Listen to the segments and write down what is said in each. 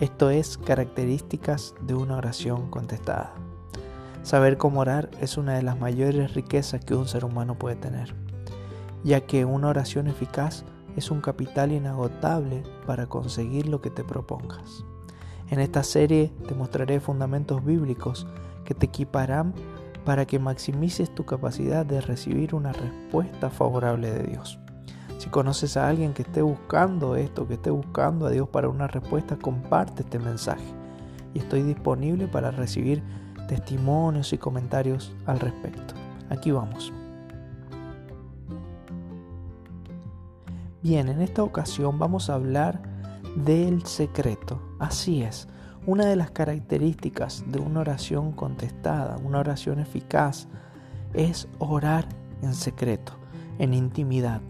Esto es características de una oración contestada. Saber cómo orar es una de las mayores riquezas que un ser humano puede tener, ya que una oración eficaz es un capital inagotable para conseguir lo que te propongas. En esta serie te mostraré fundamentos bíblicos que te equiparán para que maximices tu capacidad de recibir una respuesta favorable de Dios. Si conoces a alguien que esté buscando esto, que esté buscando a Dios para una respuesta, comparte este mensaje. Y estoy disponible para recibir testimonios y comentarios al respecto. Aquí vamos. Bien, en esta ocasión vamos a hablar del secreto. Así es, una de las características de una oración contestada, una oración eficaz, es orar en secreto, en intimidad.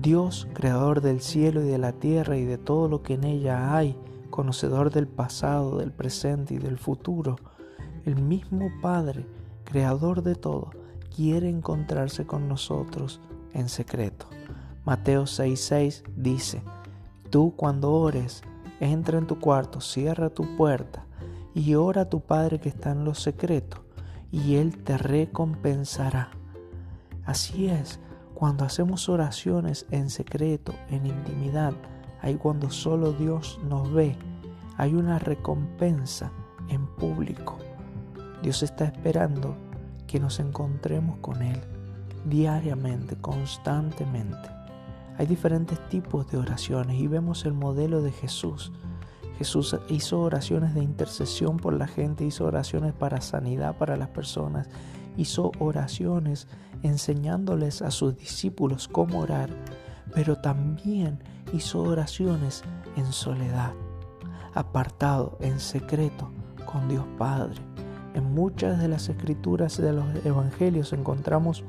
Dios, creador del cielo y de la tierra y de todo lo que en ella hay, conocedor del pasado, del presente y del futuro, el mismo Padre, creador de todo, quiere encontrarse con nosotros en secreto. Mateo 6:6 dice, Tú cuando ores, entra en tu cuarto, cierra tu puerta y ora a tu Padre que está en lo secreto, y Él te recompensará. Así es, cuando hacemos oraciones en secreto, en intimidad, ahí cuando solo Dios nos ve, hay una recompensa en público. Dios está esperando que nos encontremos con Él diariamente, constantemente. Hay diferentes tipos de oraciones y vemos el modelo de Jesús. Jesús hizo oraciones de intercesión por la gente, hizo oraciones para sanidad para las personas, hizo oraciones enseñándoles a sus discípulos cómo orar, pero también hizo oraciones en soledad, apartado, en secreto, con Dios Padre. En muchas de las escrituras de los evangelios encontramos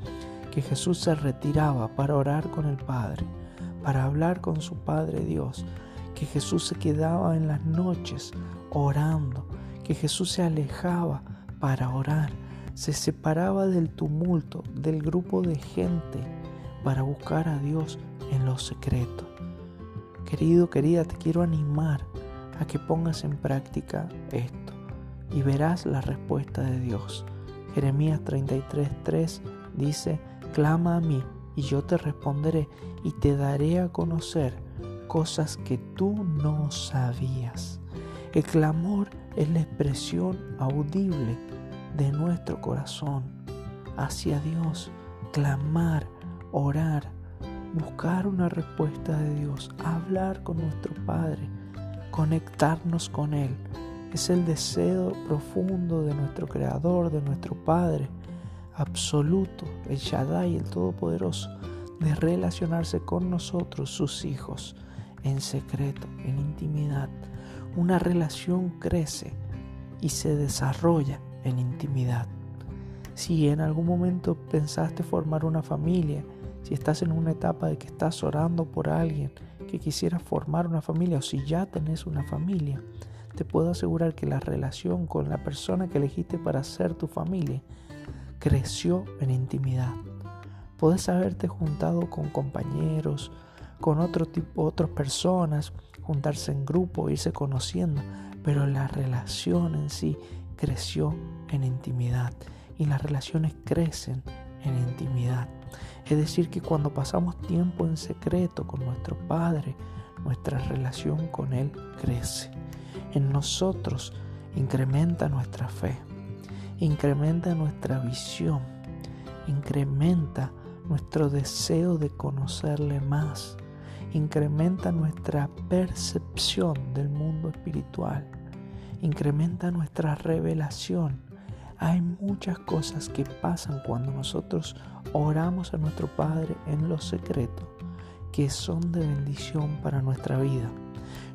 que Jesús se retiraba para orar con el Padre, para hablar con su Padre Dios, que Jesús se quedaba en las noches orando, que Jesús se alejaba para orar, se separaba del tumulto, del grupo de gente, para buscar a Dios en lo secreto. Querido, querida, te quiero animar a que pongas en práctica esto y verás la respuesta de Dios. Jeremías 33:3 dice, clama a mí y yo te responderé y te daré a conocer cosas que tú no sabías. El clamor es la expresión audible de nuestro corazón hacia Dios, clamar, orar, buscar una respuesta de Dios, hablar con nuestro Padre, conectarnos con Él. Es el deseo profundo de nuestro Creador, de nuestro Padre, absoluto, el Shaddai, el Todopoderoso, de relacionarse con nosotros, sus hijos, en secreto, en intimidad. Una relación crece y se desarrolla en intimidad. Si en algún momento pensaste formar una familia, si estás en una etapa de que estás orando por alguien que quisiera formar una familia o si ya tenés una familia, te puedo asegurar que la relación con la persona que elegiste para ser tu familia creció en intimidad. Puedes haberte juntado con compañeros, con otro tipo, otras personas, juntarse en grupo, irse conociendo, pero la relación en sí creció en intimidad y las relaciones crecen en intimidad. Es decir, que cuando pasamos tiempo en secreto con nuestro Padre, nuestra relación con Él crece. En nosotros incrementa nuestra fe, incrementa nuestra visión, incrementa nuestro deseo de conocerle más, incrementa nuestra percepción del mundo espiritual incrementa nuestra revelación. Hay muchas cosas que pasan cuando nosotros oramos a nuestro Padre en lo secreto, que son de bendición para nuestra vida.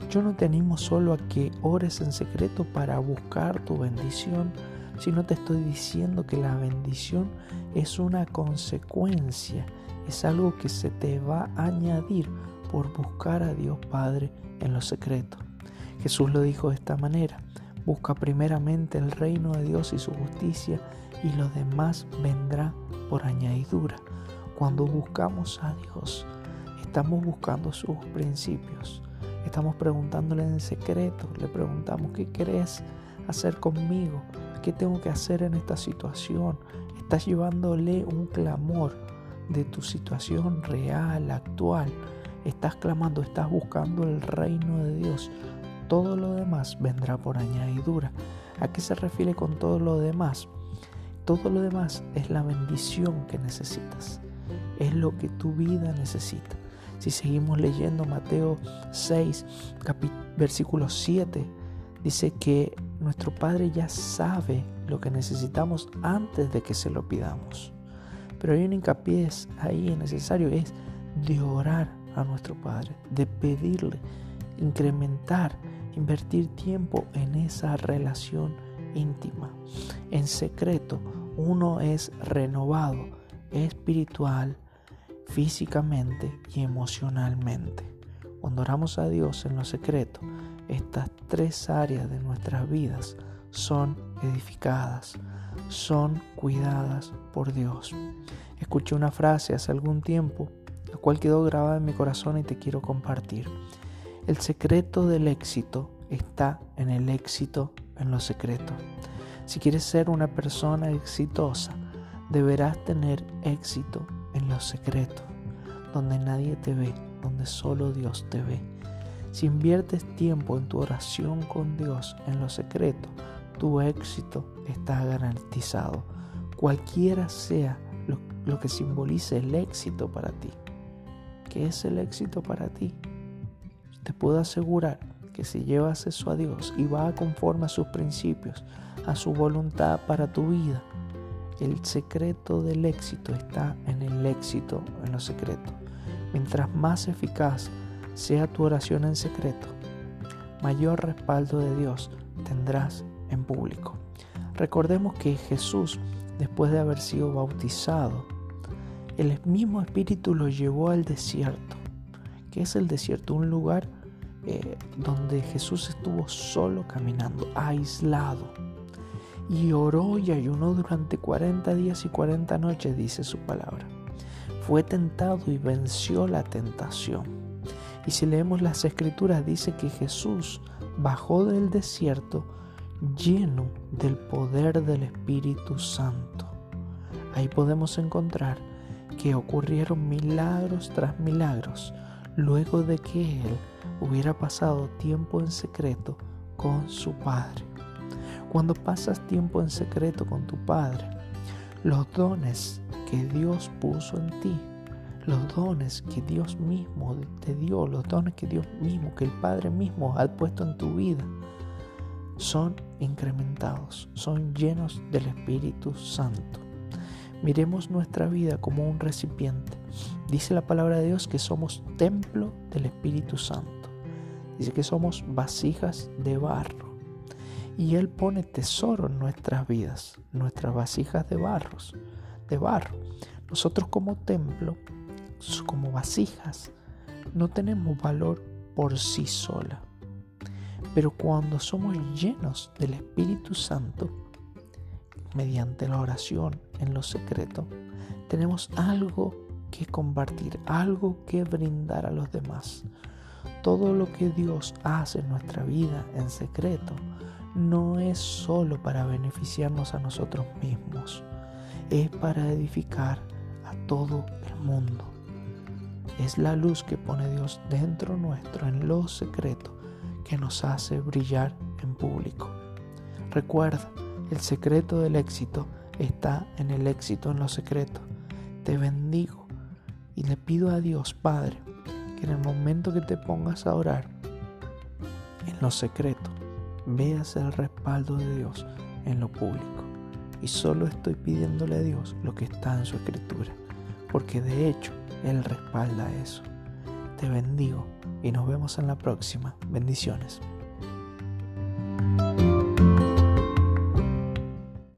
Yo no te animo solo a que ores en secreto para buscar tu bendición, sino te estoy diciendo que la bendición es una consecuencia, es algo que se te va a añadir por buscar a Dios Padre en lo secreto. Jesús lo dijo de esta manera, busca primeramente el reino de Dios y su justicia y lo demás vendrá por añadidura. Cuando buscamos a Dios, estamos buscando sus principios, Estamos preguntándole en secreto, le preguntamos, ¿qué querés hacer conmigo? ¿Qué tengo que hacer en esta situación? Estás llevándole un clamor de tu situación real, actual. Estás clamando, estás buscando el reino de Dios. Todo lo demás vendrá por añadidura. ¿A qué se refiere con todo lo demás? Todo lo demás es la bendición que necesitas. Es lo que tu vida necesita. Si seguimos leyendo Mateo 6, versículo 7, dice que nuestro Padre ya sabe lo que necesitamos antes de que se lo pidamos. Pero hay un hincapié ahí necesario, es de orar a nuestro Padre, de pedirle, incrementar, invertir tiempo en esa relación íntima. En secreto, uno es renovado espiritual, físicamente y emocionalmente. Cuando oramos a Dios en lo secreto, estas tres áreas de nuestras vidas son edificadas, son cuidadas por Dios. Escuché una frase hace algún tiempo, la cual quedó grabada en mi corazón y te quiero compartir. El secreto del éxito está en el éxito en lo secreto. Si quieres ser una persona exitosa, deberás tener éxito en lo secreto, donde nadie te ve, donde solo Dios te ve. Si inviertes tiempo en tu oración con Dios en lo secreto, tu éxito está garantizado, cualquiera sea lo, lo, que simbolice el éxito para ti. ¿Qué es el éxito para ti? Te puedo asegurar que si llevas eso a Dios y va conforme a sus principios, a su voluntad para tu vida, el secreto del éxito está en el éxito en lo secreto. Mientras más eficaz sea tu oración en secreto, mayor respaldo de Dios tendrás en público. Recordemos que Jesús, después de haber sido bautizado, el mismo Espíritu lo llevó al desierto. ¿Qué es el desierto? Un lugar eh, donde Jesús estuvo solo caminando, aislado y oró y ayunó durante 40 días y 40 noches, dice su palabra. Fue tentado y venció la tentación. Y si leemos las escrituras, dice que Jesús bajó del desierto lleno del poder del Espíritu Santo. Ahí podemos encontrar que ocurrieron milagros tras milagros luego de que Él hubiera pasado tiempo en secreto con su Padre. Cuando pasas tiempo en secreto con tu Padre, los dones que Dios puso en ti, los dones que Dios mismo te dio, los dones que Dios mismo, que el Padre mismo ha puesto en tu vida, son incrementados, son llenos del Espíritu Santo. Miremos nuestra vida como un recipiente. Dice la palabra de Dios que somos templo del Espíritu Santo. Dice que somos vasijas de barro y Él pone tesoro en nuestras vidas, nuestras vasijas de barros, de barro. Nosotros como templo, como vasijas, no tenemos valor por sí sola. Pero cuando somos llenos del Espíritu Santo, mediante la oración en lo secreto, tenemos algo que compartir, algo que brindar a los demás. Todo lo que Dios hace en nuestra vida en secreto no es solo para beneficiarnos a nosotros mismos, es para edificar a todo el mundo. Es la luz que pone Dios dentro nuestro en lo secreto que nos hace brillar en público. Recuerda, el secreto del éxito está en el éxito en lo secreto. Te bendigo y le pido a Dios, Padre, que en el momento que te pongas a orar, en lo secreto, veas el respaldo de Dios en lo público. Y solo estoy pidiéndole a Dios lo que está en su escritura, porque de hecho Él respalda eso. Te bendigo y nos vemos en la próxima. Bendiciones.